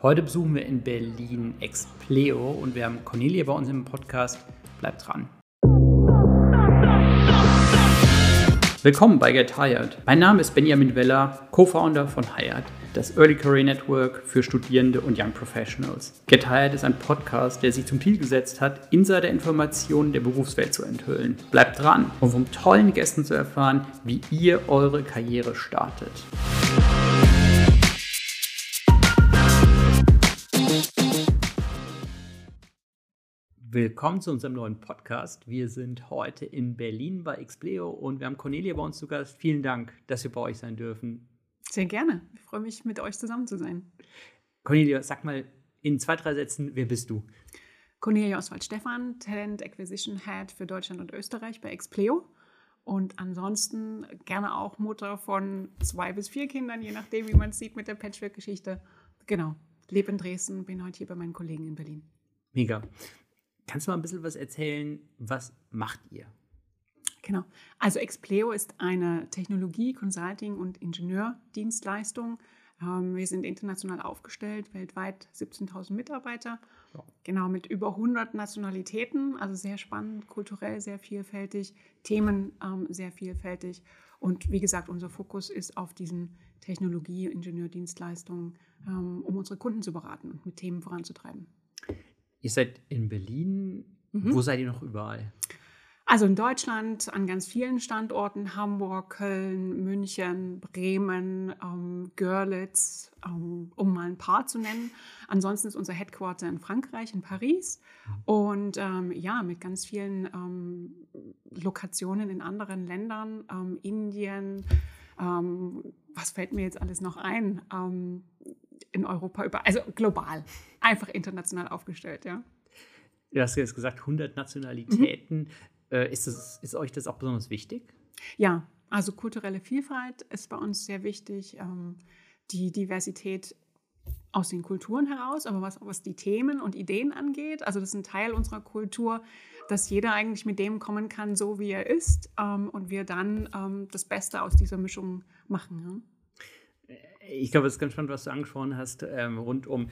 Heute besuchen wir in Berlin Expleo und wir haben Cornelia bei uns im Podcast. Bleibt dran. Willkommen bei Get Hired. Mein Name ist Benjamin Weller, Co-Founder von Hired, das Early Career Network für Studierende und Young Professionals. Get Hired ist ein Podcast, der sich zum Ziel gesetzt hat, Insider-Informationen der Berufswelt zu enthüllen. Bleibt dran, um von tollen Gästen zu erfahren, wie ihr eure Karriere startet. Willkommen zu unserem neuen Podcast. Wir sind heute in Berlin bei Expleo und wir haben Cornelia bei uns zu Gast. Vielen Dank, dass wir bei euch sein dürfen. Sehr gerne. Ich freue mich, mit euch zusammen zu sein. Cornelia, sag mal in zwei, drei Sätzen, wer bist du? Cornelia Oswald-Stefan, Talent Acquisition Head für Deutschland und Österreich bei Expleo. Und ansonsten gerne auch Mutter von zwei bis vier Kindern, je nachdem, wie man es sieht mit der Patchwork-Geschichte. Genau. Lebe in Dresden, bin heute hier bei meinen Kollegen in Berlin. Mega. Kannst du mal ein bisschen was erzählen? Was macht ihr? Genau. Also Expleo ist eine Technologie-, Consulting- und Ingenieurdienstleistung. Ähm, wir sind international aufgestellt, weltweit 17.000 Mitarbeiter. Ja. Genau, mit über 100 Nationalitäten, also sehr spannend, kulturell sehr vielfältig, Themen ähm, sehr vielfältig. Und wie gesagt, unser Fokus ist auf diesen Technologie-, Ingenieurdienstleistungen, ähm, um unsere Kunden zu beraten und mit Themen voranzutreiben. Ihr seid in Berlin. Mhm. Wo seid ihr noch überall? Also in Deutschland an ganz vielen Standorten, Hamburg, Köln, München, Bremen, ähm, Görlitz, ähm, um mal ein paar zu nennen. Ansonsten ist unser Headquarter in Frankreich, in Paris. Und ähm, ja, mit ganz vielen ähm, Lokationen in anderen Ländern, ähm, Indien, ähm, was fällt mir jetzt alles noch ein? In Europa über, also global, einfach international aufgestellt, ja. Du hast jetzt gesagt, 100 Nationalitäten. Mhm. Ist, das, ist euch das auch besonders wichtig? Ja, also kulturelle Vielfalt ist bei uns sehr wichtig. Ähm, die Diversität aus den Kulturen heraus, aber was, was die Themen und Ideen angeht, also das ist ein Teil unserer Kultur, dass jeder eigentlich mit dem kommen kann, so wie er ist ähm, und wir dann ähm, das Beste aus dieser Mischung machen. Ja? ich glaube, es ist ganz spannend, was du angesprochen hast, ähm, rund um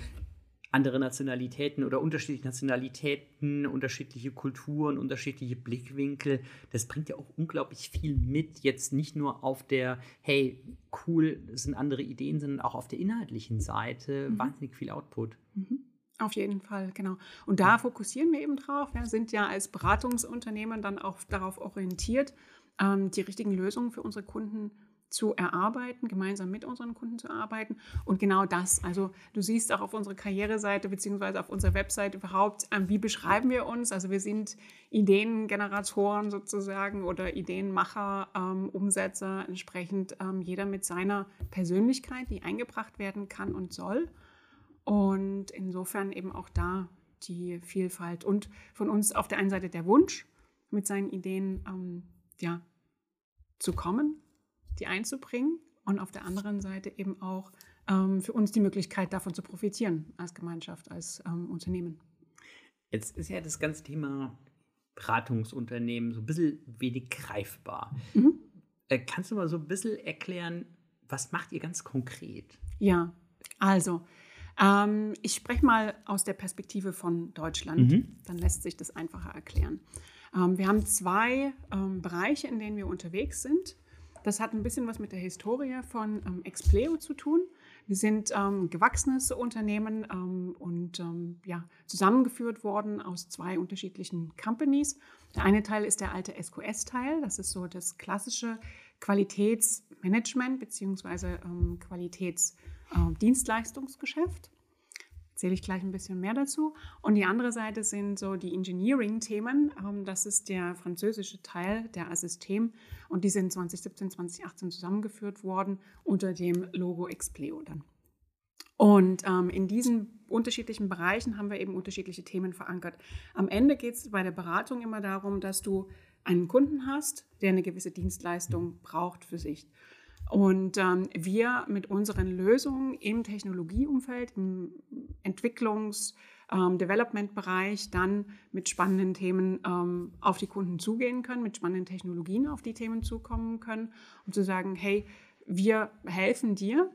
andere Nationalitäten oder unterschiedliche Nationalitäten, unterschiedliche Kulturen, unterschiedliche Blickwinkel. Das bringt ja auch unglaublich viel mit. Jetzt nicht nur auf der, hey, cool, das sind andere Ideen, sondern auch auf der inhaltlichen Seite mhm. wahnsinnig viel Output. Mhm. Auf jeden Fall, genau. Und da fokussieren wir eben drauf. Wir sind ja als Beratungsunternehmen dann auch darauf orientiert, ähm, die richtigen Lösungen für unsere Kunden zu erarbeiten, gemeinsam mit unseren Kunden zu arbeiten. Und genau das, also du siehst auch auf unserer Karriereseite beziehungsweise auf unserer Website überhaupt, ähm, wie beschreiben wir uns. Also wir sind Ideengeneratoren sozusagen oder Ideenmacher, ähm, Umsetzer, entsprechend ähm, jeder mit seiner Persönlichkeit, die eingebracht werden kann und soll. Und insofern eben auch da die Vielfalt und von uns auf der einen Seite der Wunsch, mit seinen Ideen ähm, ja, zu kommen die einzubringen und auf der anderen Seite eben auch ähm, für uns die Möglichkeit, davon zu profitieren als Gemeinschaft, als ähm, Unternehmen. Jetzt ist ja das ganze Thema Beratungsunternehmen so ein bisschen wenig greifbar. Mhm. Äh, kannst du mal so ein bisschen erklären, was macht ihr ganz konkret? Ja, also ähm, ich spreche mal aus der Perspektive von Deutschland. Mhm. Dann lässt sich das einfacher erklären. Ähm, wir haben zwei ähm, Bereiche, in denen wir unterwegs sind. Das hat ein bisschen was mit der Historie von ähm, Expleo zu tun. Wir sind ähm, gewachsenes Unternehmen ähm, und ähm, ja, zusammengeführt worden aus zwei unterschiedlichen Companies. Der eine Teil ist der alte SQS-Teil, das ist so das klassische Qualitätsmanagement bzw. Ähm, Qualitätsdienstleistungsgeschäft erzähle ich gleich ein bisschen mehr dazu. Und die andere Seite sind so die Engineering-Themen. Ähm, das ist der französische Teil der Assystem und die sind 2017, 2018 zusammengeführt worden unter dem Logo Expleo dann. Und ähm, in diesen unterschiedlichen Bereichen haben wir eben unterschiedliche Themen verankert. Am Ende geht es bei der Beratung immer darum, dass du einen Kunden hast, der eine gewisse Dienstleistung braucht für sich. Und ähm, wir mit unseren Lösungen im Technologieumfeld, im Entwicklungs- ähm, Development-Bereich dann mit spannenden Themen ähm, auf die Kunden zugehen können, mit spannenden Technologien auf die Themen zukommen können, um zu sagen, hey, wir helfen dir,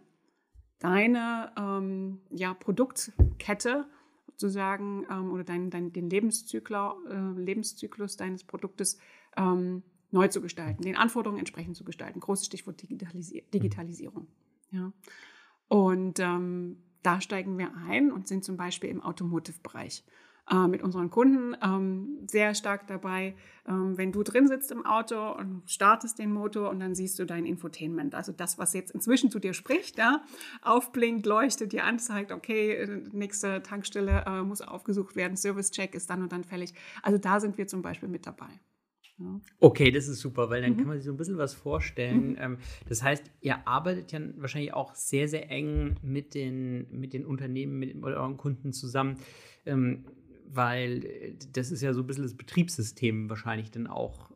deine ähm, ja, Produktkette sozusagen ähm, oder dein, dein, den Lebenszyklus, äh, Lebenszyklus deines Produktes ähm, neu zu gestalten, den Anforderungen entsprechend zu gestalten. Großes Stichwort Digitalisi Digitalisierung. Ja. Und ähm, da steigen wir ein und sind zum Beispiel im Automotive-Bereich äh, mit unseren Kunden ähm, sehr stark dabei, ähm, wenn du drin sitzt im Auto und startest den Motor und dann siehst du dein Infotainment, also das, was jetzt inzwischen zu dir spricht, ja, aufblinkt, leuchtet, dir anzeigt, okay, äh, nächste Tankstelle äh, muss aufgesucht werden, Service-Check ist dann und dann fällig. Also da sind wir zum Beispiel mit dabei. Okay, das ist super, weil dann mhm. kann man sich so ein bisschen was vorstellen. Mhm. Ähm, das heißt, ihr arbeitet ja wahrscheinlich auch sehr, sehr eng mit den, mit den Unternehmen, mit euren Kunden zusammen. Ähm, weil äh, das ist ja so ein bisschen das Betriebssystem wahrscheinlich dann auch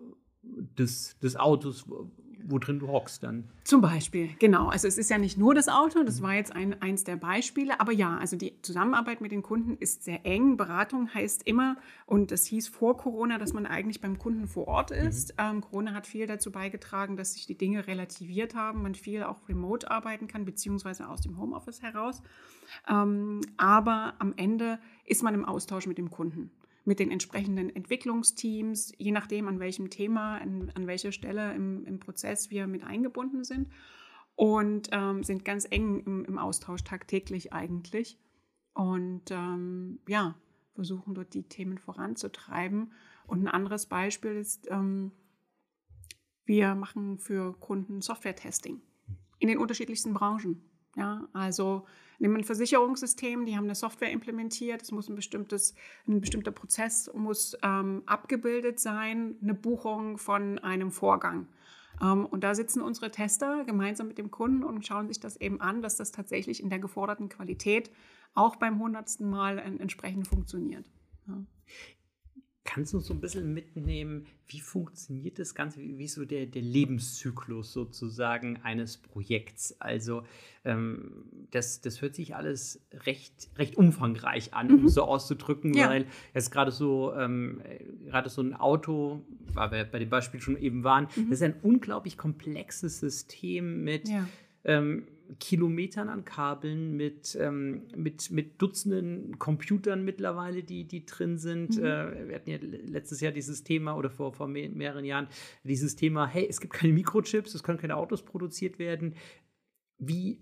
des, des Autos, wo drin du hockst dann. Zum Beispiel, genau. Also es ist ja nicht nur das Auto, das war jetzt ein, eins der Beispiele, aber ja, also die Zusammenarbeit mit den Kunden ist sehr eng. Beratung heißt immer, und das hieß vor Corona, dass man eigentlich beim Kunden vor Ort mhm. ist. Mhm. Ähm, Corona hat viel dazu beigetragen, dass sich die Dinge relativiert haben, man viel auch remote arbeiten kann, beziehungsweise aus dem Homeoffice heraus. Ähm, aber am Ende ist man im Austausch mit dem Kunden mit den entsprechenden Entwicklungsteams, je nachdem, an welchem Thema, an, an welcher Stelle im, im, Prozess wir mit eingebunden sind. Und ähm, sind ganz eng im, im, Austausch tagtäglich eigentlich. Und ähm, ja, versuchen dort die Themen voranzutreiben. Und ein anderes Beispiel ist, ähm, wir machen für Kunden Software-Testing in den unterschiedlichsten Branchen. Ja, also nehmen ein Versicherungssystem, die haben eine Software implementiert, es muss ein bestimmtes, ein bestimmter Prozess muss ähm, abgebildet sein, eine Buchung von einem Vorgang. Ähm, und da sitzen unsere Tester gemeinsam mit dem Kunden und schauen sich das eben an, dass das tatsächlich in der geforderten Qualität auch beim hundertsten Mal entsprechend funktioniert. Ja. Kannst du uns so ein bisschen mitnehmen, wie funktioniert das Ganze, wie, wie so der, der Lebenszyklus sozusagen eines Projekts? Also ähm, das, das hört sich alles recht, recht umfangreich an, mhm. um es so auszudrücken, ja. weil jetzt gerade so, ähm, gerade so ein Auto, weil wir bei dem Beispiel schon eben waren, mhm. das ist ein unglaublich komplexes System mit ja. ähm, Kilometern an Kabeln, mit, ähm, mit, mit Dutzenden Computern mittlerweile, die, die drin sind. Mhm. Äh, wir hatten ja letztes Jahr dieses Thema oder vor, vor mehr, mehreren Jahren dieses Thema, hey, es gibt keine Mikrochips, es können keine Autos produziert werden. Wie,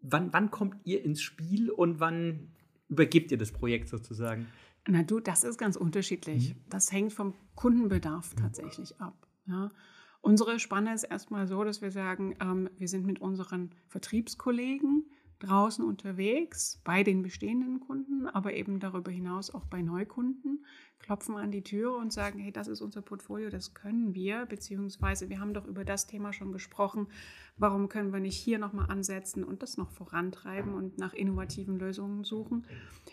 wann, wann kommt ihr ins Spiel und wann übergebt ihr das Projekt sozusagen? Na du, das ist ganz unterschiedlich. Mhm. Das hängt vom Kundenbedarf tatsächlich ab. Ja. Unsere Spanne ist erstmal so, dass wir sagen, ähm, wir sind mit unseren Vertriebskollegen draußen unterwegs, bei den bestehenden Kunden, aber eben darüber hinaus auch bei Neukunden, klopfen an die Tür und sagen, hey, das ist unser Portfolio, das können wir, beziehungsweise wir haben doch über das Thema schon gesprochen, warum können wir nicht hier nochmal ansetzen und das noch vorantreiben und nach innovativen Lösungen suchen.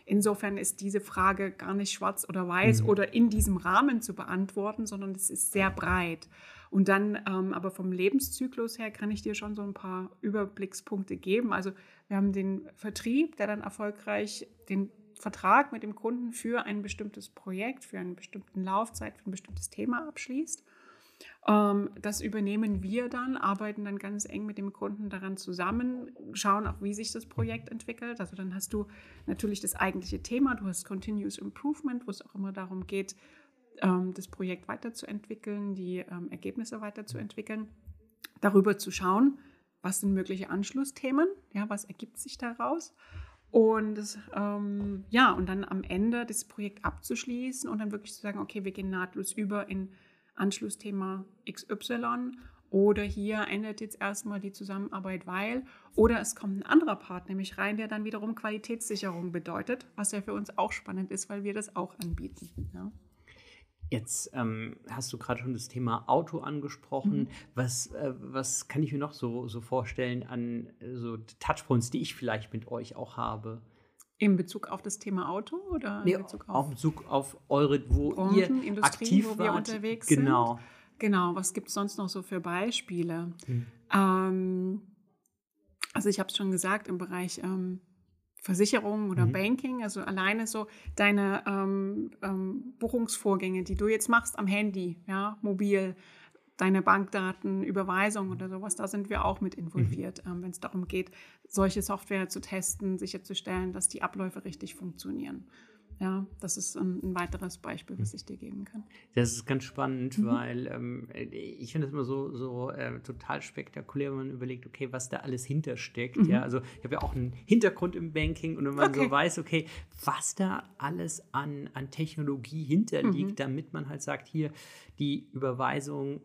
Insofern ist diese Frage gar nicht schwarz oder weiß mhm. oder in diesem Rahmen zu beantworten, sondern es ist sehr breit. Und dann ähm, aber vom Lebenszyklus her kann ich dir schon so ein paar Überblickspunkte geben. Also wir haben den Vertrieb, der dann erfolgreich den Vertrag mit dem Kunden für ein bestimmtes Projekt, für eine bestimmte Laufzeit, für ein bestimmtes Thema abschließt. Ähm, das übernehmen wir dann, arbeiten dann ganz eng mit dem Kunden daran zusammen, schauen auch, wie sich das Projekt entwickelt. Also dann hast du natürlich das eigentliche Thema, du hast Continuous Improvement, wo es auch immer darum geht, das Projekt weiterzuentwickeln, die ähm, Ergebnisse weiterzuentwickeln, darüber zu schauen, was sind mögliche Anschlussthemen, ja, was ergibt sich daraus und ähm, ja, und dann am Ende das Projekt abzuschließen und dann wirklich zu sagen, okay, wir gehen nahtlos über in Anschlussthema XY oder hier endet jetzt erstmal die Zusammenarbeit, weil oder es kommt ein anderer Part nämlich rein, der dann wiederum Qualitätssicherung bedeutet, was ja für uns auch spannend ist, weil wir das auch anbieten. Ja. Jetzt ähm, hast du gerade schon das Thema Auto angesprochen. Mhm. Was, äh, was kann ich mir noch so, so vorstellen an äh, so Touchpoints, die ich vielleicht mit euch auch habe? In Bezug auf das Thema Auto oder nee, in Bezug auf, auf Bezug auf eure, wo Branchen, ihr Industrie, aktiv wo wir wart. unterwegs genau. sind? Genau. Was gibt es sonst noch so für Beispiele? Mhm. Ähm, also ich habe es schon gesagt, im Bereich ähm, Versicherung oder mhm. Banking, also alleine so deine ähm, ähm, Buchungsvorgänge, die du jetzt machst am Handy, ja, mobil, deine Bankdaten, Überweisung oder sowas, da sind wir auch mit involviert, mhm. ähm, wenn es darum geht, solche Software zu testen, sicherzustellen, dass die Abläufe richtig funktionieren. Ja, das ist ein, ein, weiteres Beispiel, was ich dir geben kann. Das ist ganz spannend, mhm. weil ähm, ich finde es immer so, so äh, total spektakulär, wenn man überlegt, okay, was da alles hintersteckt. Mhm. Ja, also ich habe ja auch einen Hintergrund im Banking und wenn man okay. so weiß, okay, was da alles an, an Technologie hinterliegt, mhm. damit man halt sagt, hier die Überweisung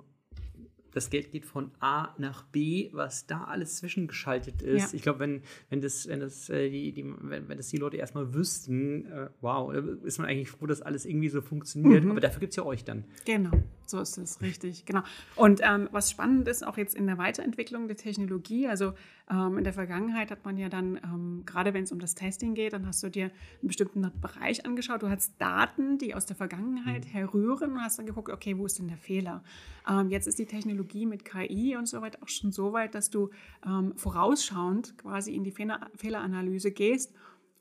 das Geld geht von A nach B, was da alles zwischengeschaltet ist. Ja. Ich glaube, wenn, wenn das, wenn das, äh, die, die, wenn, wenn das die Leute erstmal wüssten, äh, wow, ist man eigentlich froh, dass alles irgendwie so funktioniert. Mhm. Aber dafür gibt es ja euch dann. Genau, so ist es, richtig, genau. Und ähm, was spannend ist, auch jetzt in der Weiterentwicklung der Technologie, also ähm, in der Vergangenheit hat man ja dann, ähm, gerade wenn es um das Testing geht, dann hast du dir einen bestimmten Bereich angeschaut. Du hast Daten, die aus der Vergangenheit mhm. herrühren und hast dann geguckt, okay, wo ist denn der Fehler? Ähm, jetzt ist die Technologie mit KI und so weiter auch schon so weit, dass du ähm, vorausschauend quasi in die Fehler Fehleranalyse gehst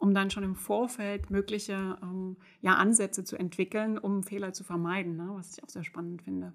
um dann schon im Vorfeld mögliche ähm, ja, Ansätze zu entwickeln, um Fehler zu vermeiden, ne? was ich auch sehr spannend finde.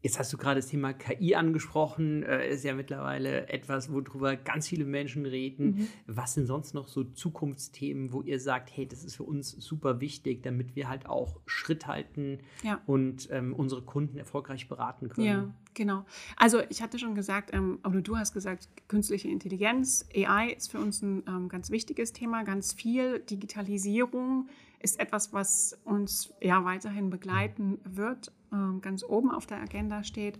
Jetzt hast du gerade das Thema KI angesprochen. Äh, ist ja mittlerweile etwas, worüber ganz viele Menschen reden. Mhm. Was sind sonst noch so Zukunftsthemen, wo ihr sagt, hey, das ist für uns super wichtig, damit wir halt auch Schritt halten ja. und ähm, unsere Kunden erfolgreich beraten können? Ja, genau. Also ich hatte schon gesagt, ähm, oder du hast gesagt, künstliche Intelligenz, AI ist für uns ein ähm, ganz wichtiges Thema. Ganz viel Digitalisierung ist etwas, was uns ja weiterhin begleiten wird ganz oben auf der Agenda steht.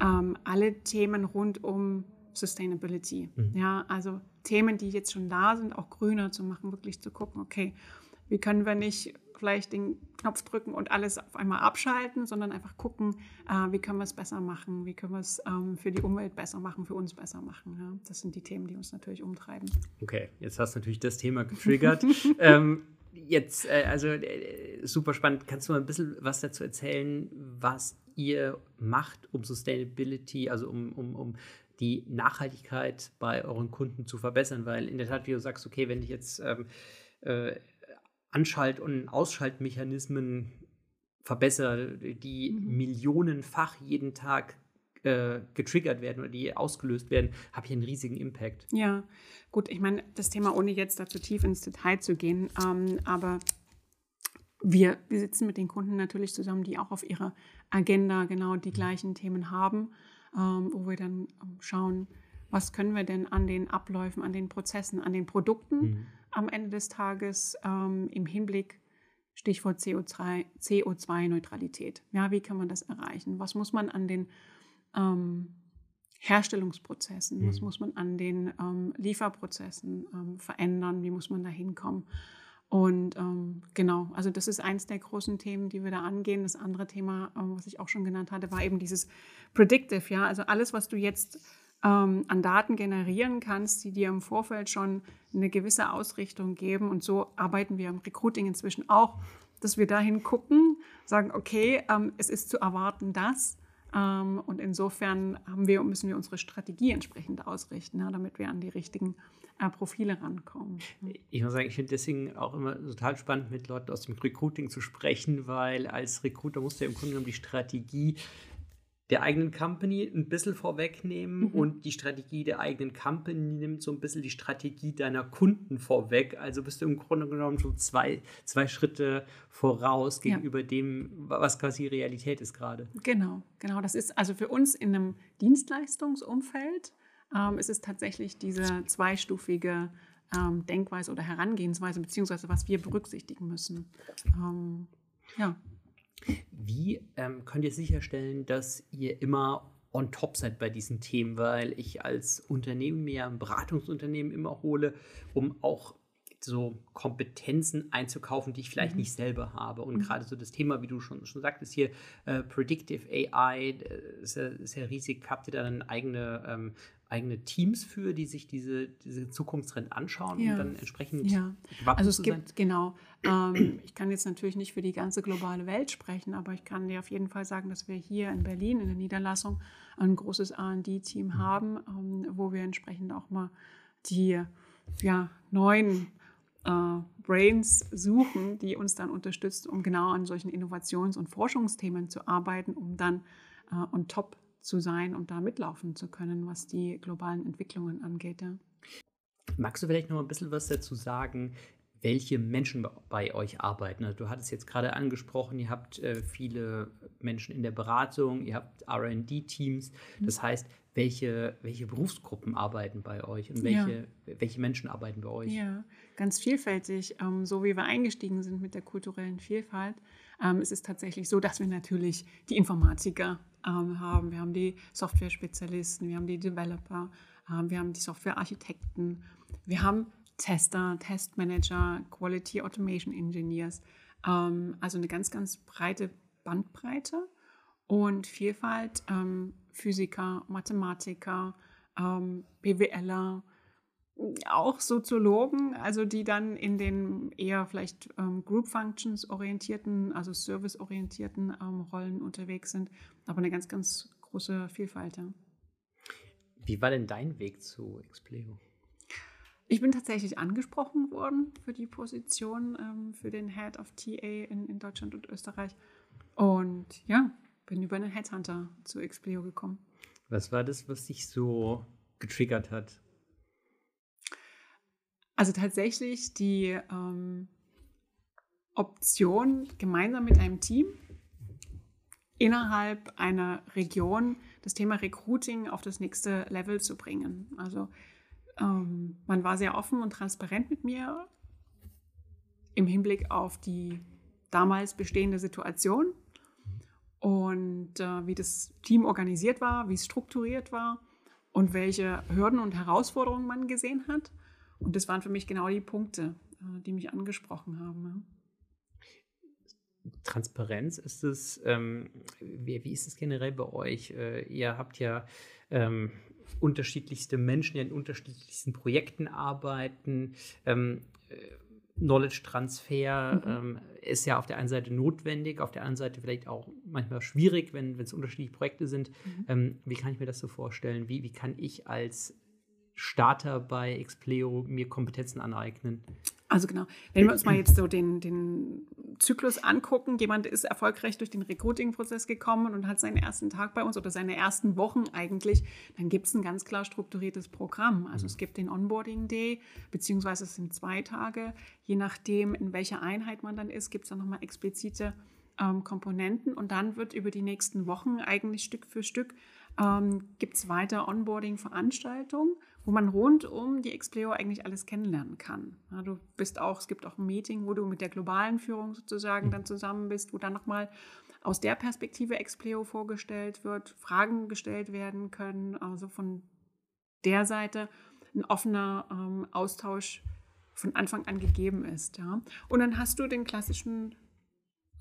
Ähm, alle Themen rund um Sustainability. Mhm. Ja, also Themen, die jetzt schon da sind, auch grüner zu machen, wirklich zu gucken, okay, wie können wir nicht vielleicht den Knopf drücken und alles auf einmal abschalten, sondern einfach gucken, äh, wie können wir es besser machen, wie können wir es ähm, für die Umwelt besser machen, für uns besser machen. Ja? Das sind die Themen, die uns natürlich umtreiben. Okay, jetzt hast du natürlich das Thema getriggert. ähm, jetzt, äh, also äh, super spannend. Kannst du mal ein bisschen was dazu erzählen, was ihr macht, um Sustainability, also um, um, um die Nachhaltigkeit bei euren Kunden zu verbessern? Weil in der Tat, wie du sagst, okay, wenn ich jetzt ähm, äh, Anschalt- und Ausschaltmechanismen verbessere, die mhm. millionenfach jeden Tag äh, getriggert werden oder die ausgelöst werden, habe ich einen riesigen Impact. Ja, gut, ich meine, das Thema, ohne jetzt dazu tief ins Detail zu gehen, ähm, aber wir, wir sitzen mit den Kunden natürlich zusammen, die auch auf ihrer Agenda genau die gleichen Themen haben, ähm, wo wir dann schauen, was können wir denn an den Abläufen, an den Prozessen, an den Produkten mhm. am Ende des Tages ähm, im Hinblick Stichwort CO2-Neutralität. ja, wie kann man das erreichen? Was muss man an den ähm, Herstellungsprozessen, mhm. was muss man an den ähm, Lieferprozessen ähm, verändern, wie muss man da hinkommen. Und ähm, genau, also das ist eins der großen Themen, die wir da angehen. Das andere Thema, ähm, was ich auch schon genannt hatte, war eben dieses Predictive, ja, also alles, was du jetzt ähm, an Daten generieren kannst, die dir im Vorfeld schon eine gewisse Ausrichtung geben. Und so arbeiten wir im Recruiting inzwischen auch, dass wir dahin gucken, sagen, okay, es ist zu erwarten, dass und insofern wir, müssen wir unsere Strategie entsprechend ausrichten, damit wir an die richtigen äh, Profile rankommen. Ich muss sagen, ich finde deswegen auch immer total spannend, mit Leuten aus dem Recruiting zu sprechen, weil als Recruiter musst du ja im Grunde genommen die Strategie der eigenen Company ein bisschen vorwegnehmen mhm. und die Strategie der eigenen Company nimmt so ein bisschen die Strategie deiner Kunden vorweg. Also bist du im Grunde genommen schon zwei, zwei Schritte voraus gegenüber ja. dem, was quasi Realität ist gerade. Genau, genau. Das ist also für uns in einem Dienstleistungsumfeld ähm, ist es tatsächlich diese zweistufige ähm, Denkweise oder Herangehensweise, beziehungsweise was wir berücksichtigen müssen. Ähm, ja. Wie ähm, könnt ihr sicherstellen, dass ihr immer on top seid bei diesen Themen? Weil ich als Unternehmen mir ein Beratungsunternehmen immer hole, um auch so Kompetenzen einzukaufen, die ich vielleicht mhm. nicht selber habe. Und mhm. gerade so das Thema, wie du schon, schon sagtest, hier äh, Predictive AI, äh, ist ja, ist ja riesig. Habt ihr da dann eigene ähm, eigene Teams für, die sich diese, diese Zukunftstrend anschauen ja. und dann entsprechend ja. Also es gibt, sein? genau, ähm, ich kann jetzt natürlich nicht für die ganze globale Welt sprechen, aber ich kann dir auf jeden Fall sagen, dass wir hier in Berlin in der Niederlassung ein großes R&D-Team mhm. haben, ähm, wo wir entsprechend auch mal die ja, neuen äh, Brains suchen, die uns dann unterstützt, um genau an solchen Innovations- und Forschungsthemen zu arbeiten, um dann äh, on top zu sein und da mitlaufen zu können, was die globalen Entwicklungen angeht. Ja. Magst du vielleicht noch ein bisschen was dazu sagen, welche Menschen bei euch arbeiten? Also du hattest jetzt gerade angesprochen, ihr habt äh, viele Menschen in der Beratung, ihr habt RD-Teams. Mhm. Das heißt, welche, welche Berufsgruppen arbeiten bei euch und welche, ja. welche Menschen arbeiten bei euch? Ja, ganz vielfältig. Ähm, so wie wir eingestiegen sind mit der kulturellen Vielfalt, ähm, es ist tatsächlich so, dass wir natürlich die Informatiker ähm, haben. Wir haben die Software-Spezialisten, wir haben die Developer, ähm, wir haben die Software-Architekten, wir haben Tester, Testmanager, Quality Automation Engineers. Ähm, also eine ganz, ganz breite Bandbreite und Vielfalt. Ähm, Physiker, Mathematiker, ähm, BWLer, auch Soziologen, also die dann in den eher vielleicht ähm, Group Functions orientierten, also Service orientierten ähm, Rollen unterwegs sind, aber eine ganz, ganz große Vielfalt. Ja. Wie war denn dein Weg zu Expleo? Ich bin tatsächlich angesprochen worden für die Position ähm, für den Head of TA in, in Deutschland und Österreich. Und ja, bin über einen Headhunter zu Expleo gekommen. Was war das, was dich so getriggert hat? Also tatsächlich die ähm, Option, gemeinsam mit einem Team innerhalb einer Region das Thema Recruiting auf das nächste Level zu bringen. Also ähm, man war sehr offen und transparent mit mir im Hinblick auf die damals bestehende Situation und äh, wie das Team organisiert war, wie es strukturiert war und welche Hürden und Herausforderungen man gesehen hat. Und das waren für mich genau die Punkte, äh, die mich angesprochen haben. Transparenz ist es, ähm, wie, wie, ist es generell bei euch? Äh, ihr habt ja ähm, unterschiedlichste Menschen, die in unterschiedlichsten Projekten arbeiten. Ähm, äh, Knowledge-Transfer mhm. ähm, ist ja auf der einen Seite notwendig, auf der anderen Seite vielleicht auch manchmal schwierig, wenn es unterschiedliche Projekte sind. Mhm. Ähm, wie kann ich mir das so vorstellen? Wie, wie kann ich als Starter bei Expleo mir Kompetenzen aneignen? Also genau, wenn wir uns mal jetzt so den, den Zyklus angucken, jemand ist erfolgreich durch den Recruiting-Prozess gekommen und hat seinen ersten Tag bei uns oder seine ersten Wochen eigentlich, dann gibt es ein ganz klar strukturiertes Programm. Also es gibt den Onboarding Day, beziehungsweise es sind zwei Tage. Je nachdem, in welcher Einheit man dann ist, gibt es dann nochmal explizite ähm, Komponenten und dann wird über die nächsten Wochen eigentlich Stück für Stück ähm, gibt es weiter Onboarding-Veranstaltungen wo man rund um die Expleo eigentlich alles kennenlernen kann. Ja, du bist auch, es gibt auch ein Meeting, wo du mit der globalen Führung sozusagen dann zusammen bist, wo dann nochmal aus der Perspektive Expleo vorgestellt wird, Fragen gestellt werden können, also von der Seite ein offener ähm, Austausch von Anfang an gegeben ist. Ja. Und dann hast du den klassischen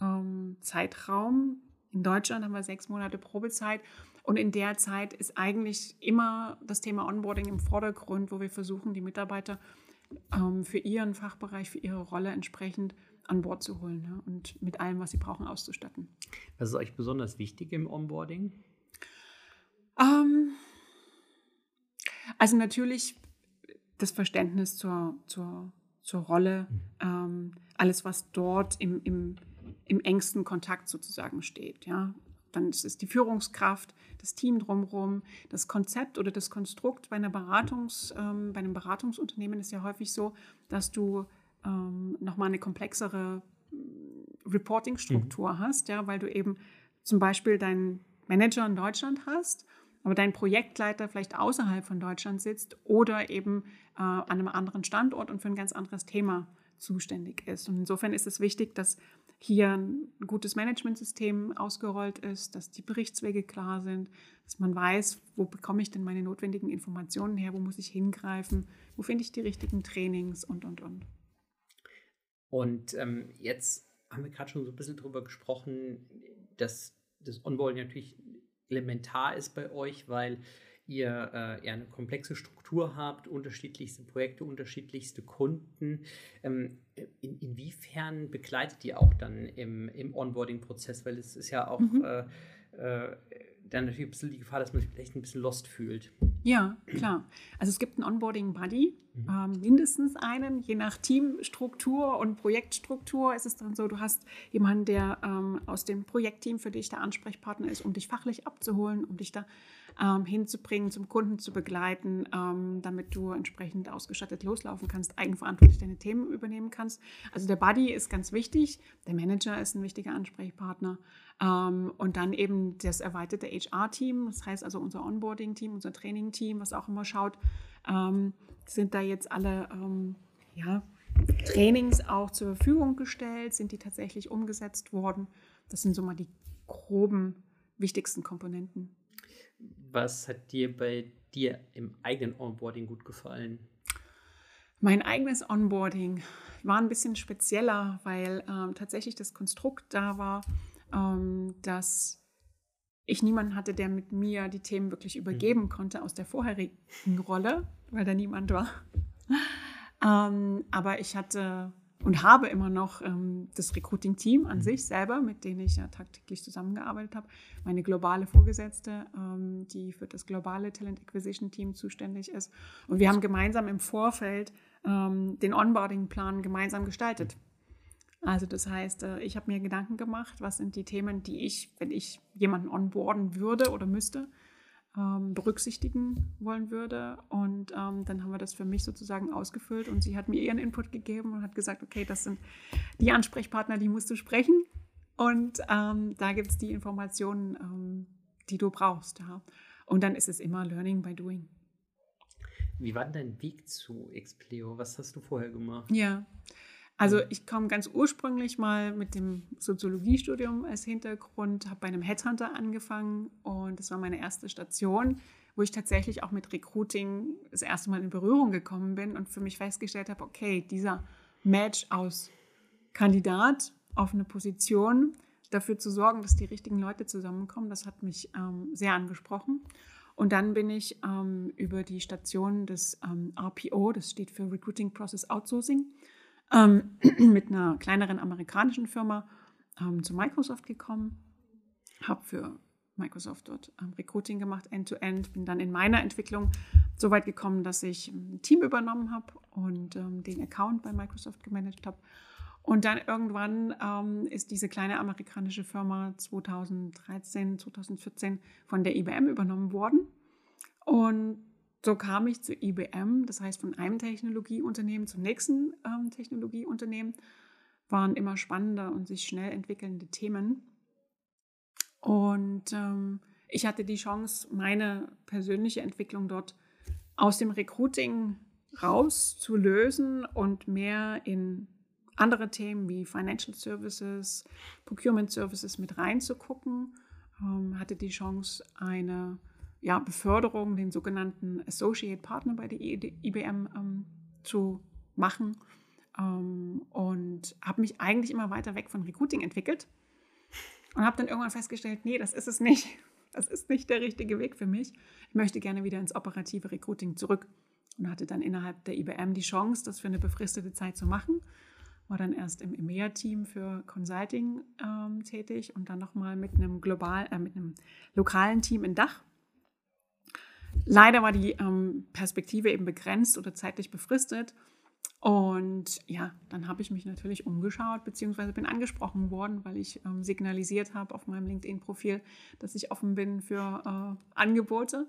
ähm, Zeitraum. In Deutschland haben wir sechs Monate Probezeit und in der Zeit ist eigentlich immer das Thema Onboarding im Vordergrund, wo wir versuchen, die Mitarbeiter ähm, für ihren Fachbereich, für ihre Rolle entsprechend an Bord zu holen ja, und mit allem, was sie brauchen, auszustatten. Was ist euch besonders wichtig im Onboarding? Ähm, also natürlich das Verständnis zur, zur, zur Rolle, mhm. ähm, alles, was dort im, im, im engsten Kontakt sozusagen steht. Ja? Dann ist es die Führungskraft, das Team drumherum, das Konzept oder das Konstrukt bei, einer Beratungs, ähm, bei einem Beratungsunternehmen ist ja häufig so, dass du ähm, nochmal eine komplexere mm, Reporting-Struktur mhm. hast, ja, weil du eben zum Beispiel deinen Manager in Deutschland hast, aber dein Projektleiter vielleicht außerhalb von Deutschland sitzt oder eben äh, an einem anderen Standort und für ein ganz anderes Thema zuständig ist. Und insofern ist es wichtig, dass hier ein gutes Managementsystem ausgerollt ist, dass die Berichtswege klar sind, dass man weiß, wo bekomme ich denn meine notwendigen Informationen her, wo muss ich hingreifen, wo finde ich die richtigen Trainings und, und, und. Und ähm, jetzt haben wir gerade schon so ein bisschen drüber gesprochen, dass das Onboarding natürlich elementar ist bei euch, weil ihr äh, ja eine komplexe Struktur habt, unterschiedlichste Projekte, unterschiedlichste Kunden. Ähm, in, inwiefern begleitet ihr auch dann im, im Onboarding-Prozess? Weil es ist ja auch mhm. äh, äh, dann natürlich ein bisschen die Gefahr, dass man sich vielleicht ein bisschen lost fühlt. Ja, klar. Also es gibt einen Onboarding Buddy, mhm. ähm, mindestens einen, je nach Teamstruktur und Projektstruktur ist es dann so, du hast jemanden, der ähm, aus dem Projektteam für dich der Ansprechpartner ist, um dich fachlich abzuholen, um dich da ähm, hinzubringen, zum Kunden zu begleiten, ähm, damit du entsprechend ausgestattet loslaufen kannst, eigenverantwortlich deine Themen übernehmen kannst. Also der Buddy ist ganz wichtig, der Manager ist ein wichtiger Ansprechpartner ähm, und dann eben das erweiterte HR-Team, das heißt also unser Onboarding-Team, unser Training-Team, was auch immer schaut, ähm, sind da jetzt alle ähm, ja, Trainings auch zur Verfügung gestellt, sind die tatsächlich umgesetzt worden. Das sind so mal die groben, wichtigsten Komponenten. Was hat dir bei dir im eigenen Onboarding gut gefallen? Mein eigenes Onboarding war ein bisschen spezieller, weil ähm, tatsächlich das Konstrukt da war, ähm, dass ich niemanden hatte, der mit mir die Themen wirklich übergeben mhm. konnte aus der vorherigen Rolle, weil da niemand war. ähm, aber ich hatte und habe immer noch ähm, das Recruiting-Team an mhm. sich selber, mit denen ich ja tagtäglich zusammengearbeitet habe. Meine globale Vorgesetzte, ähm, die für das globale Talent Acquisition-Team zuständig ist. Und wir haben gemeinsam im Vorfeld ähm, den Onboarding-Plan gemeinsam gestaltet. Also das heißt, äh, ich habe mir Gedanken gemacht, was sind die Themen, die ich, wenn ich jemanden onboarden würde oder müsste, ähm, berücksichtigen wollen würde. Und ähm, dann haben wir das für mich sozusagen ausgefüllt und sie hat mir ihren Input gegeben und hat gesagt, okay, das sind die Ansprechpartner, die musst du sprechen. Und ähm, da gibt es die Informationen, ähm, die du brauchst. Ja. Und dann ist es immer Learning by Doing. Wie war denn dein Weg zu Expleo? Was hast du vorher gemacht? Ja, also ich komme ganz ursprünglich mal mit dem Soziologiestudium als Hintergrund, habe bei einem Headhunter angefangen und das war meine erste Station, wo ich tatsächlich auch mit Recruiting das erste Mal in Berührung gekommen bin und für mich festgestellt habe, okay, dieser Match aus Kandidat auf eine Position, dafür zu sorgen, dass die richtigen Leute zusammenkommen, das hat mich ähm, sehr angesprochen. Und dann bin ich ähm, über die Station des ähm, RPO, das steht für Recruiting Process Outsourcing, ähm, mit einer kleineren amerikanischen Firma ähm, zu Microsoft gekommen, habe für Microsoft dort ähm, Recruiting gemacht, end-to-end, -End, bin dann in meiner Entwicklung so weit gekommen, dass ich ein Team übernommen habe und ähm, den Account bei Microsoft gemanagt habe. Und dann irgendwann ähm, ist diese kleine amerikanische Firma 2013, 2014 von der IBM übernommen worden. Und so kam ich zu IBM, das heißt von einem Technologieunternehmen zum nächsten ähm, Technologieunternehmen, waren immer spannende und sich schnell entwickelnde Themen. Und ähm, ich hatte die Chance, meine persönliche Entwicklung dort aus dem Recruiting rauszulösen und mehr in andere Themen wie Financial Services, Procurement Services mit reinzugucken. Ähm, hatte die Chance, eine ja, Beförderung, den sogenannten Associate Partner bei der IBM ähm, zu machen. Ähm, und habe mich eigentlich immer weiter weg von Recruiting entwickelt und habe dann irgendwann festgestellt, nee, das ist es nicht. Das ist nicht der richtige Weg für mich. Ich möchte gerne wieder ins operative Recruiting zurück und hatte dann innerhalb der IBM die Chance, das für eine befristete Zeit zu machen. War dann erst im EMEA-Team für Consulting ähm, tätig und dann nochmal mit äh, mit einem lokalen Team in Dach Leider war die ähm, Perspektive eben begrenzt oder zeitlich befristet. Und ja, dann habe ich mich natürlich umgeschaut, beziehungsweise bin angesprochen worden, weil ich ähm, signalisiert habe auf meinem LinkedIn-Profil, dass ich offen bin für äh, Angebote.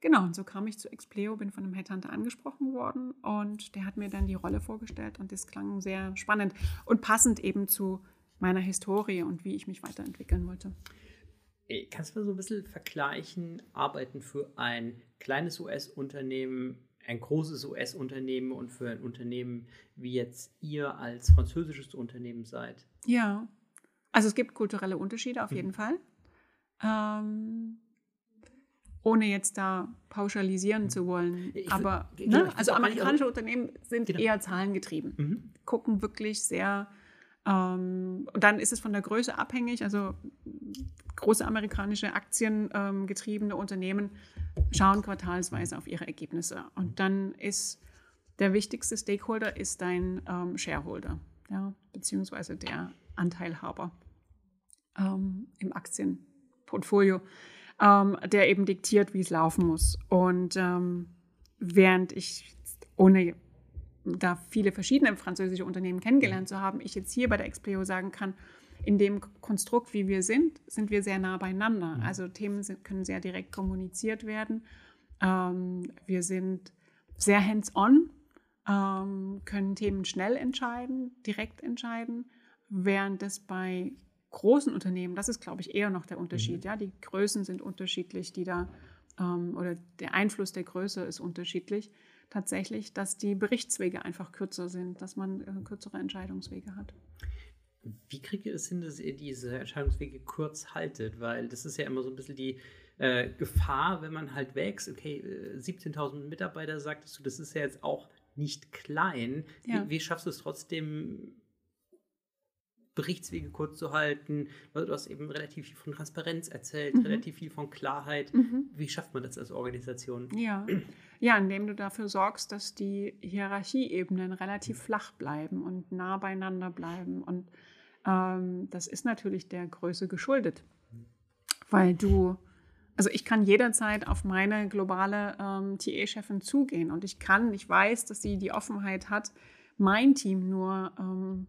Genau, und so kam ich zu Expleo, bin von einem Headhunter angesprochen worden und der hat mir dann die Rolle vorgestellt und das klang sehr spannend und passend eben zu meiner Historie und wie ich mich weiterentwickeln wollte. Kannst du so ein bisschen vergleichen, arbeiten für ein kleines US-Unternehmen, ein großes US-Unternehmen und für ein Unternehmen, wie jetzt ihr als französisches Unternehmen seid? Ja, also es gibt kulturelle Unterschiede auf mhm. jeden Fall. Ähm, ohne jetzt da pauschalisieren mhm. zu wollen. Ich Aber ne? genau, also amerikanische Unternehmen sind genau. eher zahlengetrieben, mhm. gucken wirklich sehr ähm, und dann ist es von der Größe abhängig. Also große amerikanische aktiengetriebene ähm, Unternehmen schauen quartalsweise auf ihre Ergebnisse. Und dann ist der wichtigste Stakeholder ist dein ähm, Shareholder, ja, beziehungsweise der Anteilhaber ähm, im Aktienportfolio. ähm, der eben diktiert, wie es laufen muss. Und ähm, während ich, ohne da viele verschiedene französische Unternehmen kennengelernt zu haben, ich jetzt hier bei der XPO sagen kann, in dem Konstrukt, wie wir sind, sind wir sehr nah beieinander. Mhm. Also Themen sind, können sehr direkt kommuniziert werden. Ähm, wir sind sehr hands-on, ähm, können Themen schnell entscheiden, direkt entscheiden, während es bei großen Unternehmen, das ist, glaube ich, eher noch der Unterschied. Mhm. Ja, die Größen sind unterschiedlich, die da ähm, oder der Einfluss der Größe ist unterschiedlich. Tatsächlich, dass die Berichtswege einfach kürzer sind, dass man äh, kürzere Entscheidungswege hat. Wie kriegt ihr es hin, dass ihr diese Entscheidungswege kurz haltet? Weil das ist ja immer so ein bisschen die äh, Gefahr, wenn man halt wächst. Okay, 17.000 äh, Mitarbeiter, sagtest du, das ist ja jetzt auch nicht klein. Ja. Wie, wie schaffst du es trotzdem, Berichtswege kurz zu halten. Du hast eben relativ viel von Transparenz erzählt, mhm. relativ viel von Klarheit. Mhm. Wie schafft man das als Organisation? Ja. ja, indem du dafür sorgst, dass die Hierarchieebenen relativ mhm. flach bleiben und nah beieinander bleiben. Und das ist natürlich der Größe geschuldet, weil du also ich kann jederzeit auf meine globale ähm, TA-Chefin zugehen und ich kann, ich weiß, dass sie die Offenheit hat, mein Team nur ähm,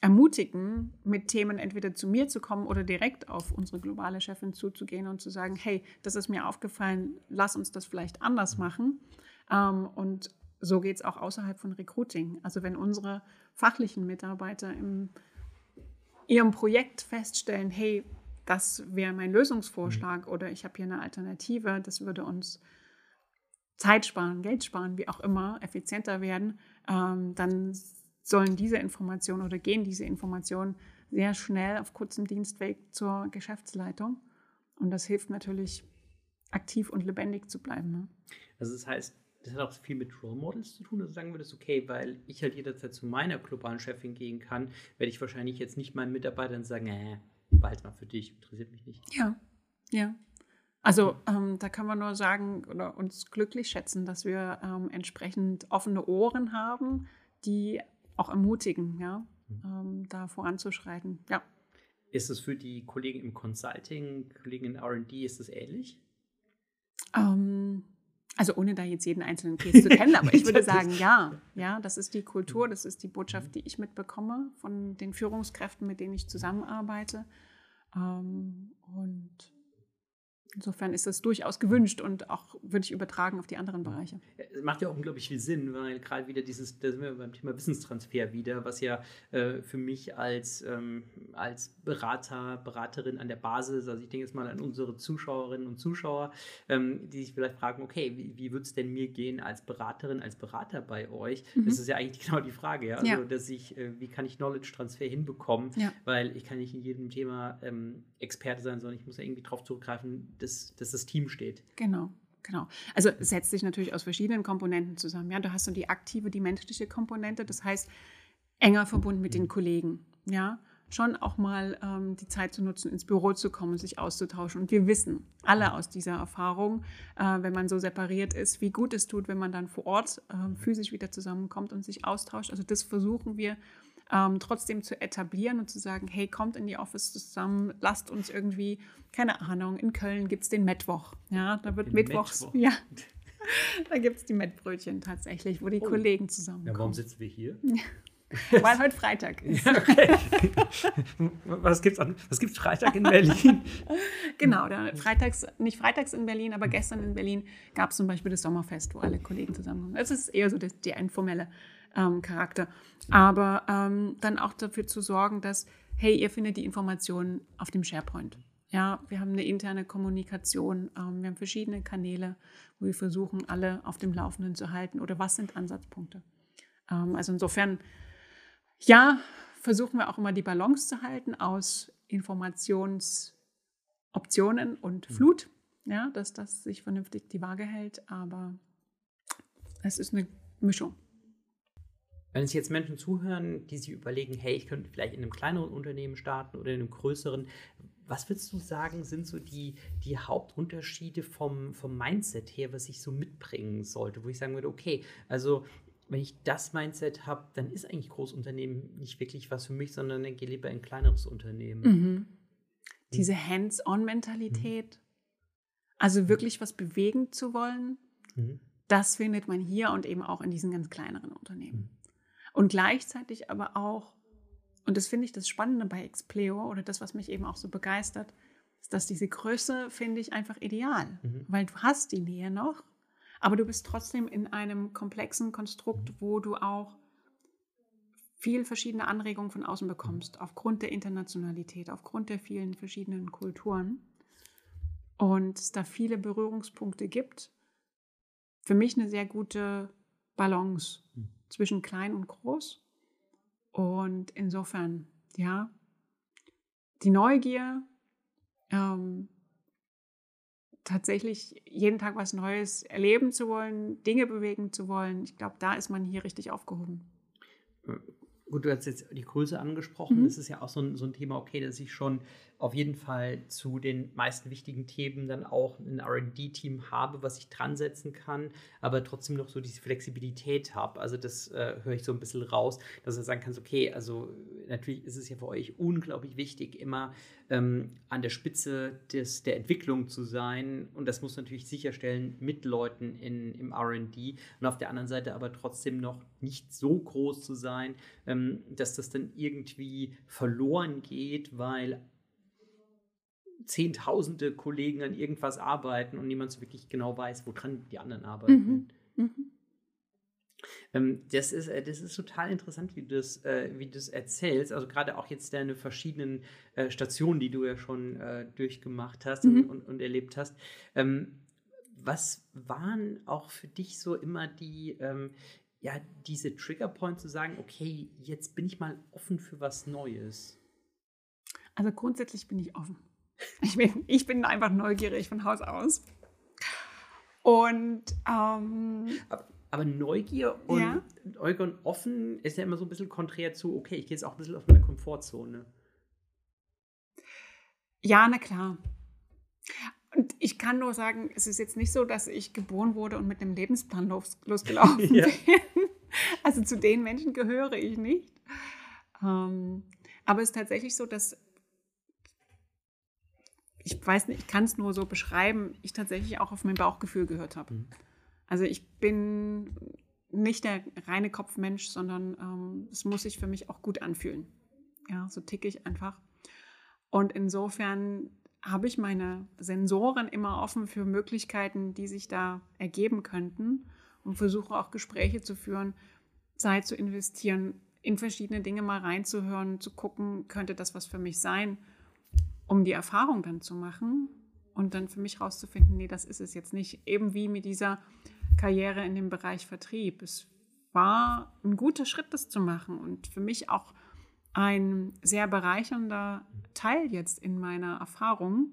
ermutigen, mit Themen entweder zu mir zu kommen oder direkt auf unsere globale Chefin zuzugehen und zu sagen, hey, das ist mir aufgefallen, lass uns das vielleicht anders machen. Ähm, und so geht es auch außerhalb von Recruiting. Also wenn unsere fachlichen Mitarbeiter in ihrem Projekt feststellen, hey, das wäre mein Lösungsvorschlag mhm. oder ich habe hier eine Alternative, das würde uns Zeit sparen, Geld sparen, wie auch immer, effizienter werden, ähm, dann sollen diese Informationen oder gehen diese Informationen sehr schnell auf kurzem Dienstweg zur Geschäftsleitung. Und das hilft natürlich, aktiv und lebendig zu bleiben. Ne? Also das heißt, das hat auch viel mit Role Models zu tun, dass du sagen würdest, okay, weil ich halt jederzeit zu meiner globalen Chefin gehen kann, werde ich wahrscheinlich jetzt nicht meinen Mitarbeitern sagen, äh, behalte mal für dich, interessiert mich nicht. Ja, ja. Also ähm, da kann man nur sagen oder uns glücklich schätzen, dass wir ähm, entsprechend offene Ohren haben, die auch ermutigen, ja, mhm. ähm, da voranzuschreiten. Ja. Ist es für die Kollegen im Consulting, Kollegen in RD, ist es ähnlich? Ähm, also ohne da jetzt jeden einzelnen Case zu kennen, aber ich würde sagen, ja, ja, das ist die Kultur, das ist die Botschaft, die ich mitbekomme von den Führungskräften, mit denen ich zusammenarbeite. Ähm, und Insofern ist das durchaus gewünscht und auch würde ich übertragen auf die anderen Bereiche. Es macht ja auch unglaublich viel Sinn, weil gerade wieder dieses, da sind wir beim Thema Wissenstransfer wieder, was ja äh, für mich als, ähm, als Berater, Beraterin an der Basis, also ich denke jetzt mal an unsere Zuschauerinnen und Zuschauer, ähm, die sich vielleicht fragen, okay, wie, wie würde es denn mir gehen als Beraterin, als Berater bei euch? Mhm. Das ist ja eigentlich genau die Frage, ja. Also, ja. dass ich, äh, wie kann ich Knowledge-Transfer hinbekommen? Ja. Weil ich kann nicht in jedem Thema ähm, Experte sein, sondern ich muss ja irgendwie darauf zurückgreifen, dass, dass das Team steht. Genau. Genau. Also setzt sich natürlich aus verschiedenen Komponenten zusammen. Ja, du hast so die aktive, die menschliche Komponente, das heißt enger verbunden mit den. Kollegen. Ja, schon auch mal ähm, die Zeit zu nutzen, ins Büro zu kommen, sich auszutauschen. Und wir wissen alle aus dieser Erfahrung, äh, wenn man so separiert ist, wie gut es tut, wenn man dann vor Ort äh, physisch wieder zusammenkommt und sich austauscht. Also das versuchen wir ähm, trotzdem zu etablieren und zu sagen, hey, kommt in die Office zusammen, lasst uns irgendwie, keine Ahnung, in Köln gibt es den Mettwoch. Ja, da wird den Mittwochs, Mittwoch. ja, da gibt es die Mettbrötchen tatsächlich, wo die oh. Kollegen zusammenkommen. Ja, warum sitzen wir hier? Weil heute Freitag ist. Ja, okay. was gibt es was gibt's Freitag in Berlin? genau, da freitags, nicht freitags in Berlin, aber gestern in Berlin gab es zum Beispiel das Sommerfest, wo alle Kollegen zusammenkommen. Das ist eher so das, der informelle ähm, Charakter. Aber ähm, dann auch dafür zu sorgen, dass, hey, ihr findet die Informationen auf dem SharePoint. Ja, wir haben eine interne Kommunikation, ähm, wir haben verschiedene Kanäle, wo wir versuchen, alle auf dem Laufenden zu halten. Oder was sind Ansatzpunkte? Ähm, also insofern, ja, versuchen wir auch immer die Balance zu halten aus Informationsoptionen und mhm. Flut, ja, dass das sich vernünftig die Waage hält. Aber es ist eine Mischung. Wenn es jetzt Menschen zuhören, die sich überlegen, hey, ich könnte vielleicht in einem kleineren Unternehmen starten oder in einem größeren, was würdest du sagen, sind so die, die Hauptunterschiede vom, vom Mindset her, was ich so mitbringen sollte, wo ich sagen würde, okay, also wenn ich das Mindset habe, dann ist eigentlich Großunternehmen nicht wirklich was für mich, sondern dann gehe lieber in ein kleineres Unternehmen. Mhm. Diese Hands-on-Mentalität, Also wirklich was bewegen zu wollen, mhm. das findet man hier und eben auch in diesen ganz kleineren Unternehmen. Mhm. Und gleichzeitig aber auch, und das finde ich das Spannende bei Expleo oder das, was mich eben auch so begeistert, ist, dass diese Größe finde ich einfach ideal, mhm. weil du hast die Nähe noch, aber du bist trotzdem in einem komplexen Konstrukt, wo du auch viel verschiedene Anregungen von außen bekommst, aufgrund der Internationalität, aufgrund der vielen verschiedenen Kulturen. Und es da viele Berührungspunkte gibt. Für mich eine sehr gute Balance hm. Zwischen klein und groß. Und insofern, ja, die Neugier, ähm, tatsächlich jeden Tag was Neues erleben zu wollen, Dinge bewegen zu wollen, ich glaube, da ist man hier richtig aufgehoben. Gut, du hast jetzt die Größe angesprochen. Mhm. Das ist ja auch so ein, so ein Thema, okay, dass ich schon auf jeden Fall zu den meisten wichtigen Themen dann auch ein RD-Team habe, was ich dran setzen kann, aber trotzdem noch so diese Flexibilität habe. Also das äh, höre ich so ein bisschen raus, dass du sagen kannst, okay, also natürlich ist es ja für euch unglaublich wichtig, immer ähm, an der Spitze des, der Entwicklung zu sein. Und das muss natürlich sicherstellen mit Leuten in, im RD. Und auf der anderen Seite aber trotzdem noch nicht so groß zu sein, ähm, dass das dann irgendwie verloren geht, weil zehntausende Kollegen an irgendwas arbeiten und niemand so wirklich genau weiß, woran die anderen arbeiten. Mhm. Mhm. Ähm, das, ist, äh, das ist total interessant, wie du das, äh, wie du das erzählst. Also gerade auch jetzt deine verschiedenen äh, Stationen, die du ja schon durchgemacht hast mhm. und, und, und, erlebt hast. Ähm, was waren auch für dich so immer die, ähm, ja, diese Triggerpoints zu sagen, okay, jetzt bin ich mal offen für was Neues? Also grundsätzlich bin ich offen. Ich bin, ich bin einfach neugierig von Haus aus. Und ähm, aber Neugier und, ja. Neugier und offen ist ja immer so ein bisschen konträr zu, okay, ich gehe jetzt auch ein bisschen aus meiner Komfortzone. Ja, na klar. Und ich kann nur sagen, es ist jetzt nicht so, dass ich geboren wurde und mit einem Lebensplan los, losgelaufen ja. bin. Also zu den Menschen gehöre ich nicht. Ähm, aber es ist tatsächlich so, dass ich weiß nicht, ich kann es nur so beschreiben, ich tatsächlich auch auf mein Bauchgefühl gehört habe. Mhm. Also ich bin nicht der reine Kopfmensch, sondern ähm, es muss sich für mich auch gut anfühlen. Ja, so ticke ich einfach. Und insofern habe ich meine Sensoren immer offen für Möglichkeiten, die sich da ergeben könnten und versuche auch Gespräche zu führen, Zeit zu investieren, in verschiedene Dinge mal reinzuhören, zu gucken, könnte das was für mich sein, um die Erfahrung dann zu machen und dann für mich rauszufinden, nee, das ist es jetzt nicht. Eben wie mit dieser Karriere in dem Bereich Vertrieb. Es war ein guter Schritt, das zu machen und für mich auch ein sehr bereichernder Teil jetzt in meiner Erfahrung,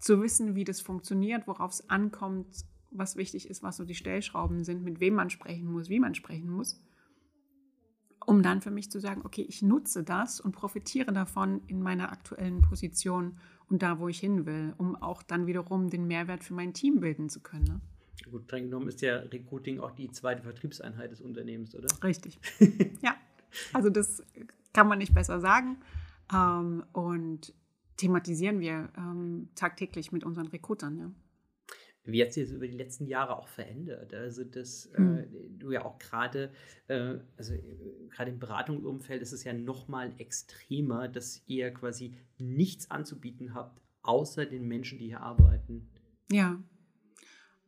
zu wissen, wie das funktioniert, worauf es ankommt, was wichtig ist, was so die Stellschrauben sind, mit wem man sprechen muss, wie man sprechen muss, um dann für mich zu sagen, okay, ich nutze das und profitiere davon in meiner aktuellen Position und da, wo ich hin will, um auch dann wiederum den Mehrwert für mein Team bilden zu können. Ne? Gut, streng genommen ist ja Recruiting auch die zweite Vertriebseinheit des Unternehmens, oder? Richtig. ja, also das kann man nicht besser sagen. Ähm, und thematisieren wir ähm, tagtäglich mit unseren Recruitern. Ja. Wie hat sich das über die letzten Jahre auch verändert? Also, dass mhm. äh, du ja auch gerade, äh, also gerade im Beratungsumfeld ist es ja nochmal extremer, dass ihr quasi nichts anzubieten habt, außer den Menschen, die hier arbeiten. Ja,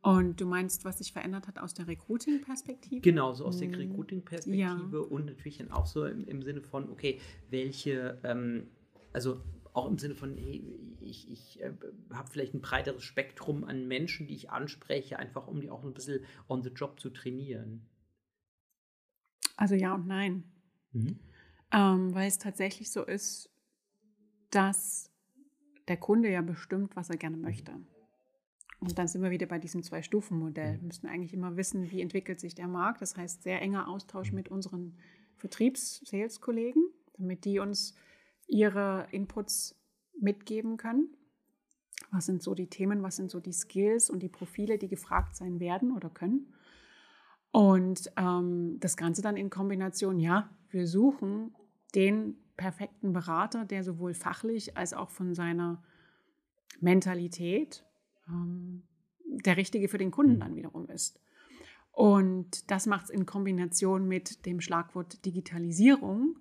und du meinst, was sich verändert hat aus der Recruiting-Perspektive? Genau, so aus der mhm. Recruiting-Perspektive ja. und natürlich dann auch so im, im Sinne von, okay, welche, ähm, also auch im Sinne von, hey, ich, ich äh, habe vielleicht ein breiteres Spektrum an Menschen, die ich anspreche, einfach um die auch ein bisschen on the job zu trainieren. Also ja und nein. Mhm. Ähm, weil es tatsächlich so ist, dass der Kunde ja bestimmt, was er gerne möchte. Und dann sind wir wieder bei diesem Zwei-Stufen-Modell. Wir müssen eigentlich immer wissen, wie entwickelt sich der Markt. Das heißt, sehr enger Austausch mit unseren Vertriebs-Sales-Kollegen, damit die uns ihre Inputs mitgeben können. Was sind so die Themen, was sind so die Skills und die Profile, die gefragt sein werden oder können. Und ähm, das Ganze dann in Kombination, ja, wir suchen den perfekten Berater, der sowohl fachlich als auch von seiner Mentalität ähm, der richtige für den Kunden Mhm. dann wiederum ist. Und das macht es in Kombination mit dem Schlagwort Digitalisierung,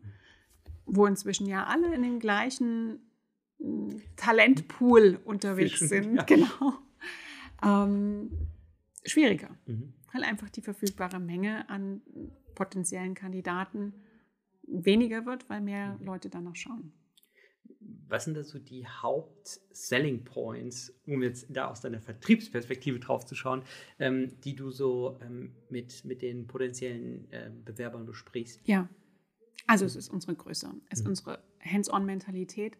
wo inzwischen ja alle in dem gleichen mm, Talentpool unterwegs Fischen, sind. ja. Genau. Ähm, schwieriger, Mhm. weil einfach die verfügbare Menge an potenziellen Kandidaten weniger wird, weil mehr Mhm. Leute danach schauen. Was sind da so die Haupt-Selling Points, um jetzt da aus deiner Vertriebsperspektive drauf zu schauen, ähm, die du so ähm, mit, mit den potenziellen ähm, Bewerbern besprichst? Ja, also es ist unsere Größe, es ist Mhm. unsere Hands-on-Mentalität.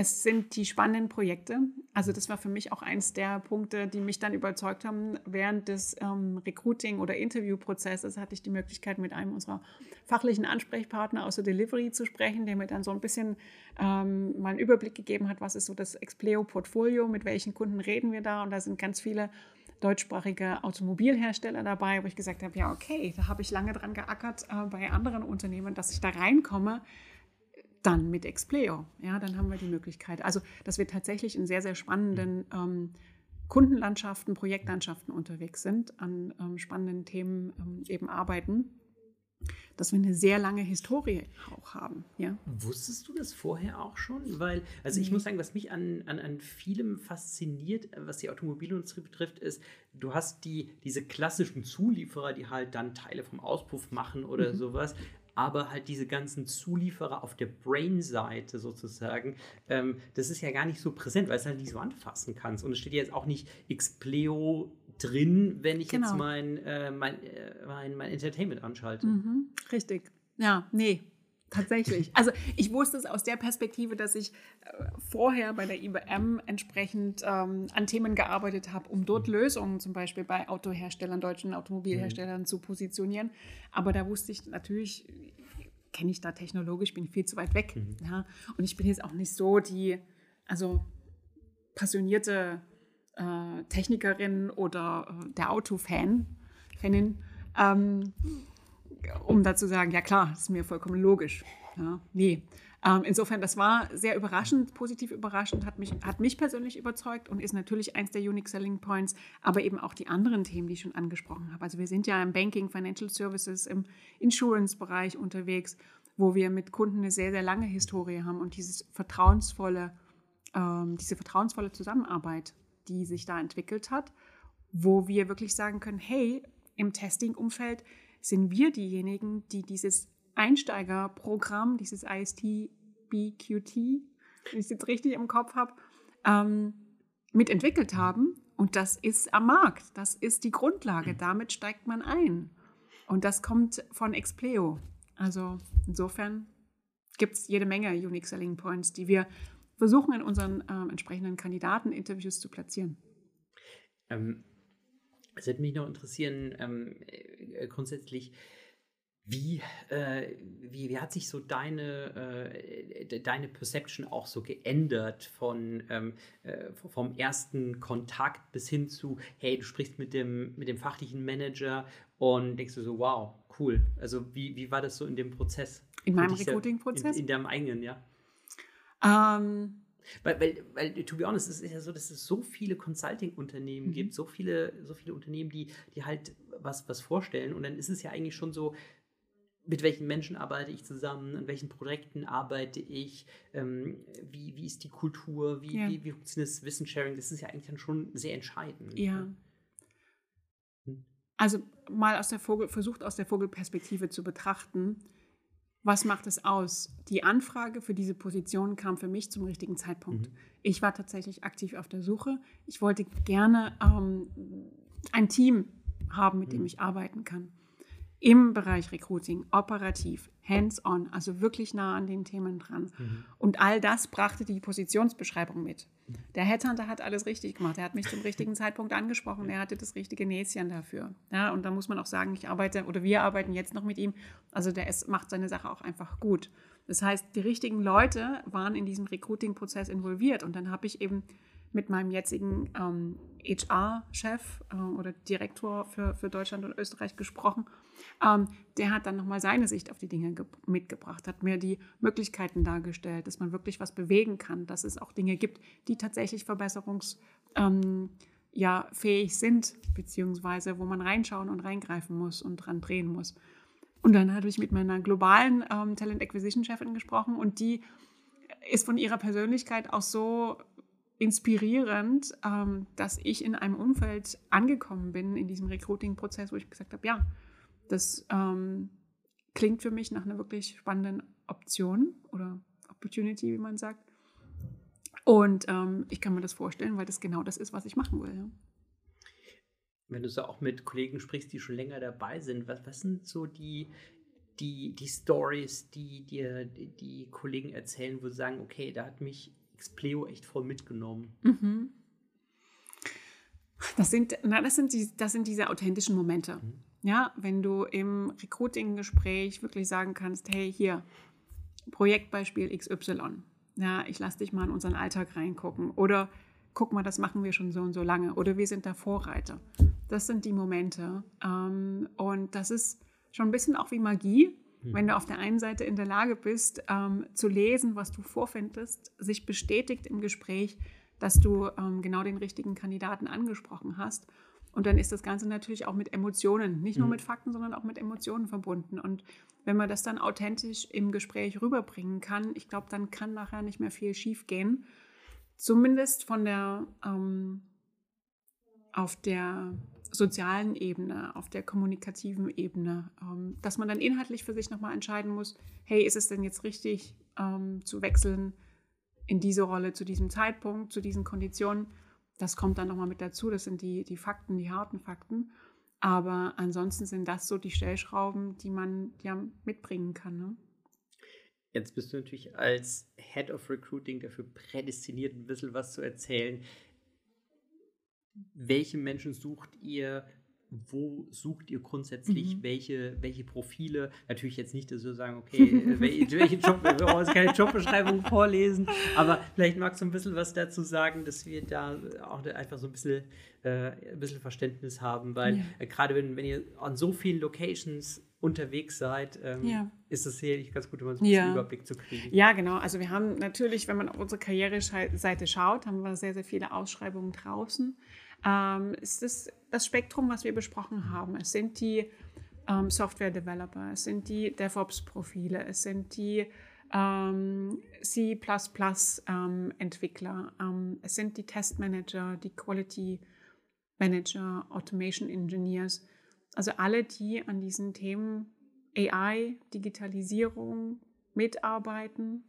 Es sind die spannenden Projekte. Also das war für mich auch eins der Punkte, die mich dann überzeugt haben. Während des ähm, Recruiting- oder Interviewprozesses hatte ich die Möglichkeit, mit einem unserer fachlichen Ansprechpartner aus der Delivery zu sprechen, der mir dann so ein bisschen ähm, mal einen Überblick gegeben hat, was ist so das Expleo-Portfolio, mit welchen Kunden reden wir da. Und da sind ganz viele deutschsprachige Automobilhersteller dabei, wo ich gesagt habe, ja, okay, da habe ich lange dran geackert äh, bei anderen Unternehmen, dass ich da reinkomme, dann mit Expleo. Ja, dann haben wir die Möglichkeit. Also, dass wir tatsächlich in sehr, sehr spannenden ähm, Kundenlandschaften, Projektlandschaften unterwegs sind, an ähm, spannenden Themen ähm, eben arbeiten, dass wir eine sehr lange Historie auch haben. Ja. Wusstest du das vorher auch schon? Weil, also ich muss sagen, was mich an, an, an vielem fasziniert, was die Automobilindustrie betrifft, ist, du hast die, diese klassischen Zulieferer, die halt dann Teile vom Auspuff machen oder Mhm. sowas. Aber halt diese ganzen Zulieferer auf der Brain-Seite sozusagen, ähm, das ist ja gar nicht so präsent, weil es halt nicht so anfassen kannst. Und es steht ja jetzt auch nicht Xpleo drin, wenn ich jetzt Genau. mein, äh, mein, äh, mein, mein Entertainment anschalte. Mhm, richtig. Ja, nee, tatsächlich. Also ich wusste es aus der Perspektive, dass ich äh, vorher bei der IBM entsprechend ähm, an Themen gearbeitet habe, um dort Lösungen zum Beispiel bei Autoherstellern, deutschen Automobilherstellern zu positionieren. Aber da wusste ich natürlich, kenne ich da technologisch, bin ich viel zu weit weg. Mhm. Ja? Und ich bin jetzt auch nicht so die, also passionierte äh, Technikerin oder äh, der Autofan, Fanin, ähm, um da zu sagen, ja klar, das ist mir vollkommen logisch. Ja, nee. Ähm, insofern, das war sehr überraschend, positiv überraschend, hat mich, hat mich persönlich überzeugt und ist natürlich eins der Unique Selling Points, aber eben auch die anderen Themen, die ich schon angesprochen habe. Also wir sind ja im Banking, Financial Services, im Insurance-Bereich unterwegs, wo wir mit Kunden eine sehr, sehr lange Historie haben und dieses vertrauensvolle, ähm, diese vertrauensvolle Zusammenarbeit, die sich da entwickelt hat, wo wir wirklich sagen können, hey, im Testing-Umfeld sind wir diejenigen, die dieses Einsteigerprogramm, dieses IST-BQT, wenn ich es jetzt richtig im Kopf habe, ähm, mitentwickelt haben. Und das ist am Markt. Das ist die Grundlage. Damit steigt man ein. Und das kommt von Expleo. Also insofern gibt es jede Menge Unique Selling Points, die wir versuchen in unseren ähm, entsprechenden Kandidateninterviews zu platzieren. Ähm, es würde mich noch interessieren, ähm, äh, grundsätzlich, wie, äh, wie, wie hat sich so deine, äh, de- deine Perception auch so geändert von, ähm, äh, vom ersten Kontakt bis hin zu, hey, du sprichst mit dem, mit dem fachlichen Manager und denkst du so, wow, cool. Also wie, wie war das so in dem Prozess? In meinem? Recruiting-Prozess? In, in deinem eigenen, ja. Ähm, Weil, weil, weil, to be honest, es ist ja so, dass es so viele Consulting-Unternehmen Mhm. gibt, so viele, so viele Unternehmen, die, die halt was, was vorstellen. Und dann ist es ja eigentlich schon so, mit welchen Menschen arbeite ich zusammen, an welchen Projekten arbeite ich, ähm, wie, wie ist die Kultur, wie, Ja. wie, wie funktioniert das Wissenssharing, das ist ja eigentlich dann schon sehr entscheidend. Ja. ne? Hm. Also mal aus der Vogel, versucht aus der Vogelperspektive zu betrachten, was macht es aus? Die Anfrage für diese Position kam für mich zum richtigen Zeitpunkt. Mhm. Ich war tatsächlich aktiv auf der Suche. Ich wollte gerne ähm, ein Team haben, mit dem Mhm. ich arbeiten kann. Im Bereich Recruiting, operativ, hands-on, also wirklich nah an den Themen dran. Mhm. Und all das brachte die Positionsbeschreibung mit. Der Headhunter hat alles richtig gemacht. Er hat mich zum richtigen Zeitpunkt angesprochen. Er hatte das richtige Näschen dafür. Ja, und da muss man auch sagen, ich arbeite oder wir arbeiten jetzt noch mit ihm. Also der ist, macht seine Sache auch einfach gut. Das heißt, die richtigen Leute waren in diesem Recruiting-Prozess involviert. Und dann habe ich eben mit meinem jetzigen ähm, HR-Chef äh, oder Direktor für, für Deutschland und Österreich gesprochen ähm, der hat dann nochmal seine Sicht auf die Dinge mitgebracht, hat mir die Möglichkeiten dargestellt, dass man wirklich was bewegen kann, dass es auch Dinge gibt, die tatsächlich verbesserungsfähig ähm, ja, sind, beziehungsweise wo man reinschauen und reingreifen muss und dran drehen muss. Und dann habe ich mit meiner globalen ähm, Talent Acquisition Chefin gesprochen und die ist von ihrer Persönlichkeit auch so inspirierend, ähm, dass ich in einem Umfeld angekommen bin in diesem Recruiting-Prozess, wo ich gesagt habe, ja, das ähm, klingt für mich nach einer wirklich spannenden Option oder Opportunity, wie man sagt. Und ähm, ich kann mir das vorstellen, weil das genau das ist, was ich machen will. Ja. Wenn du so auch mit Kollegen sprichst, die schon länger dabei sind, was, was sind so die, die, die Stories, die dir die, Kollegen erzählen, wo sie sagen, okay, da hat mich Xpleo echt voll mitgenommen? Mhm. Das sind, na, das sind, die, das sind diese authentischen Momente. Mhm. Ja, wenn du im Recruiting-Gespräch wirklich sagen kannst, hey, hier, Projektbeispiel XY. Ja, ich lasse dich mal in unseren Alltag reingucken. Oder guck mal, das machen wir schon so und so lange. Oder wir sind da Vorreiter. Das sind die Momente. Ähm, und das ist schon ein bisschen auch wie Magie, mhm. wenn du auf der einen Seite in der Lage bist, ähm, zu lesen, was du vorfindest, sich bestätigt im Gespräch, dass du ähm, genau den richtigen Kandidaten angesprochen hast. Und dann ist das Ganze natürlich auch mit Emotionen, nicht nur mhm. mit Fakten, sondern auch mit Emotionen verbunden. Und wenn man das dann authentisch im Gespräch rüberbringen kann, ich glaube, dann kann nachher nicht mehr viel schief gehen. Zumindest von der ähm, auf der sozialen Ebene, auf der kommunikativen Ebene, ähm, dass man dann inhaltlich für sich nochmal entscheiden muss, hey, ist es denn jetzt richtig ähm, zu wechseln in diese Rolle zu diesem Zeitpunkt, zu diesen Konditionen? Das kommt dann nochmal mit dazu, das sind die, die Fakten, die harten Fakten. Aber ansonsten sind das so die Stellschrauben, die man ja mitbringen kann. Ne? Jetzt bist du natürlich als Head of Recruiting dafür prädestiniert, ein bisschen was zu erzählen welche Menschen sucht ihr, wo sucht ihr grundsätzlich mhm. welche, welche Profile? Natürlich jetzt nicht, dass wir sagen, okay, äh, welche, welche Job, wir brauchen jetzt keine Jobbeschreibung vorlesen, aber vielleicht magst du ein bisschen was dazu sagen, dass wir da auch einfach so ein bisschen, äh, ein bisschen Verständnis haben, weil ja. äh, gerade wenn, wenn ihr an so vielen Locations unterwegs seid, ähm, ja. ist es sicherlich ganz gut, um so einen ja. Überblick zu kriegen. Ja, genau. Also wir haben natürlich, wenn man auf unsere Karriereseite schaut, haben wir sehr, sehr viele Ausschreibungen draußen ähm, ist das, das Spektrum, was wir besprochen haben. Es sind die ähm, Software-Developer, es sind die DevOps-Profile, es sind die ähm, C++-Entwickler, ähm, ähm, es sind die Testmanager, die Quality Manager, Automation Engineers, also alle, die an diesen Themen AI, Digitalisierung mitarbeiten,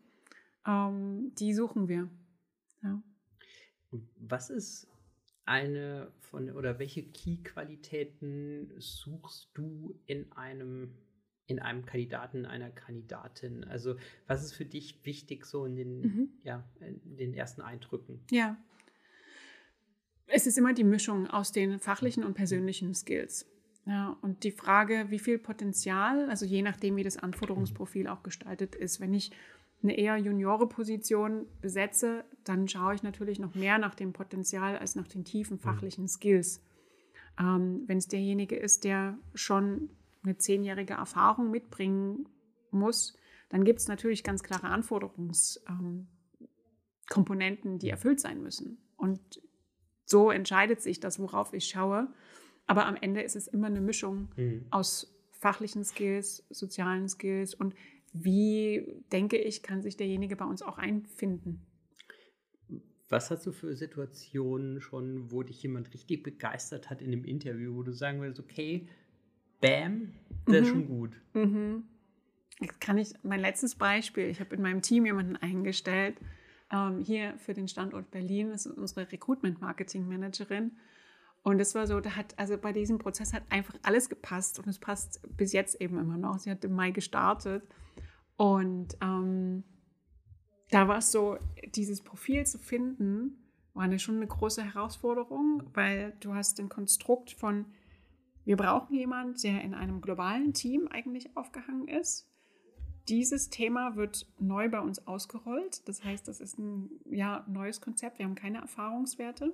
ähm, die suchen wir. Ja. Was ist eine von oder welche Key-Qualitäten suchst du in einem in einem Kandidaten, einer Kandidatin? Also was ist für dich wichtig so in den, mhm. ja, in den ersten Eindrücken? Ja. Es ist immer die Mischung aus den fachlichen und persönlichen Skills. Ja, und die Frage, wie viel Potenzial, also je nachdem, wie das Anforderungsprofil auch gestaltet ist, wenn ich eine eher Juniore-Position besetze, dann schaue ich natürlich noch mehr nach dem Potenzial als nach den tiefen mhm. fachlichen Skills. Ähm, Wenn es derjenige ist, der schon eine zehnjährige Erfahrung mitbringen muss, dann gibt es natürlich ganz klare Anforderungskomponenten, ähm, die erfüllt sein müssen. Und so entscheidet sich das, worauf ich schaue. Aber am Ende ist es immer eine Mischung mhm. aus fachlichen Skills, sozialen Skills und wie, denke ich, kann sich derjenige bei uns auch einfinden. Was hast du für Situationen schon, wo dich jemand richtig begeistert hat in einem Interview, wo du sagen würdest, okay, bam, das mhm. ist schon gut. Mhm. Jetzt kann ich, mein letztes Beispiel, ich habe in meinem Team jemanden eingestellt, ähm, hier für den Standort Berlin, das ist unsere Recruitment-Marketing-Managerin. Und es war so, da hat, also bei diesem Prozess hat einfach alles gepasst und es passt bis jetzt eben immer noch. Sie hat im Mai gestartet und ähm, da war es so, dieses Profil zu finden, war eine, schon eine große Herausforderung, weil du hast ein Konstrukt von, wir brauchen jemanden, der in einem globalen Team eigentlich aufgehangen ist. Dieses Thema wird neu bei uns ausgerollt. Das heißt, das ist ein ja, neues Konzept. Wir haben keine Erfahrungswerte.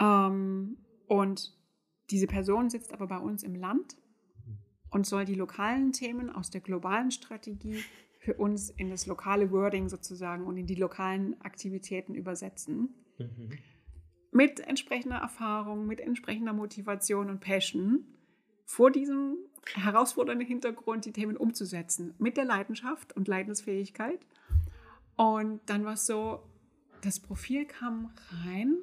Ähm, und diese Person sitzt aber bei uns im Land und soll die lokalen Themen aus der globalen Strategie für uns in das lokale Wording sozusagen und in die lokalen Aktivitäten übersetzen. Mhm. Mit entsprechender Erfahrung, mit entsprechender Motivation und Passion vor diesem herausfordernden Hintergrund die Themen umzusetzen. Mit der Leidenschaft und Leidensfähigkeit. Und dann war es so, das Profil kam rein.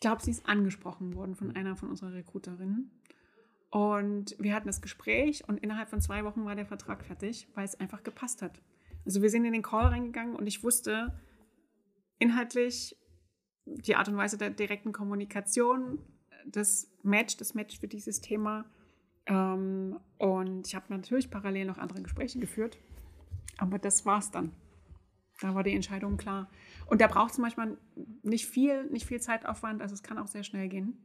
Ich glaube, sie ist angesprochen worden von einer von unseren Recruiterinnen. Und wir hatten das Gespräch und innerhalb von zwei Wochen war der Vertrag fertig, weil es einfach gepasst hat. Also wir sind in den Call reingegangen und ich wusste inhaltlich die Art und Weise der direkten Kommunikation, das Match, das Match für dieses Thema. Ähm, und ich habe natürlich parallel noch andere Gespräche geführt, aber das war's dann. Da war die Entscheidung klar. Und da braucht es manchmal nicht viel, nicht viel Zeitaufwand, also es kann auch sehr schnell gehen.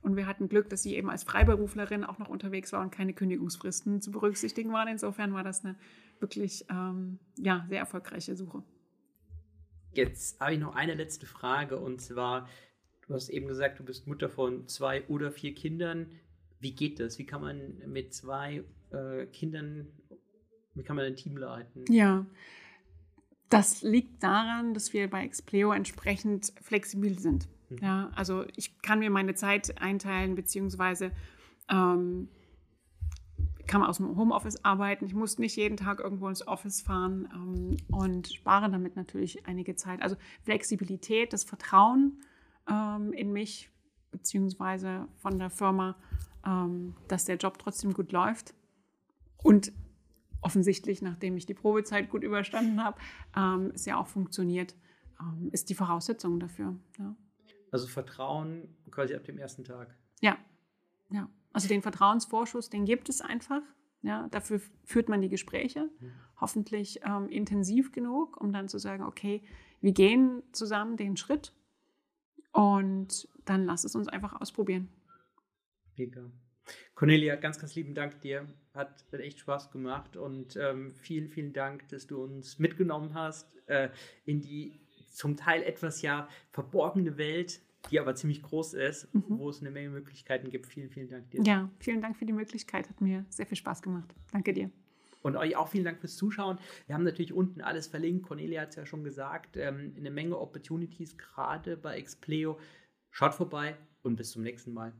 Und wir hatten Glück, dass sie eben als Freiberuflerin auch noch unterwegs war und keine Kündigungsfristen zu berücksichtigen waren. Insofern war das eine wirklich ähm, ja, sehr erfolgreiche Suche. Jetzt habe ich noch eine letzte Frage und zwar, du hast eben gesagt, du bist Mutter von zwei oder vier Kindern. Wie geht das? Wie kann man mit zwei äh, Kindern, wie kann man ein Team leiten? Ja, das liegt daran, dass wir bei Expleo entsprechend flexibel sind. Mhm. Ja, also ich kann mir meine Zeit einteilen, beziehungsweise ähm, kann aus dem Homeoffice arbeiten. Ich muss nicht jeden Tag irgendwo ins Office fahren ähm, und spare damit natürlich einige Zeit. Also Flexibilität, das Vertrauen ähm, in mich, beziehungsweise von der Firma, ähm, dass der Job trotzdem gut läuft. Und offensichtlich, nachdem ich die Probezeit gut überstanden habe, ähm, es ja auch funktioniert, ähm, ist die Voraussetzung dafür. Ja. Also Vertrauen quasi ab dem ersten Tag. Ja, ja. Also den Vertrauensvorschuss, den gibt es einfach. Ja, dafür führt man die Gespräche, mhm. hoffentlich ähm, intensiv genug, um dann zu sagen, okay, wir gehen zusammen den Schritt und dann lass es uns einfach ausprobieren. Mega. Cornelia, ganz, ganz lieben Dank dir. Hat, echt Spaß gemacht und ähm, vielen, vielen Dank, dass du uns mitgenommen hast äh, in die zum Teil etwas ja verborgene Welt, die aber ziemlich groß ist, mhm. wo es eine Menge Möglichkeiten gibt. Vielen, vielen Dank dir. Ja, vielen Dank für die Möglichkeit. Hat mir sehr viel Spaß gemacht. Danke dir. Und euch auch vielen Dank fürs Zuschauen. Wir haben natürlich unten alles verlinkt. Cornelia hat es ja schon gesagt. Ähm, eine Menge Opportunities, gerade bei Expleo. Schaut vorbei und bis zum nächsten Mal.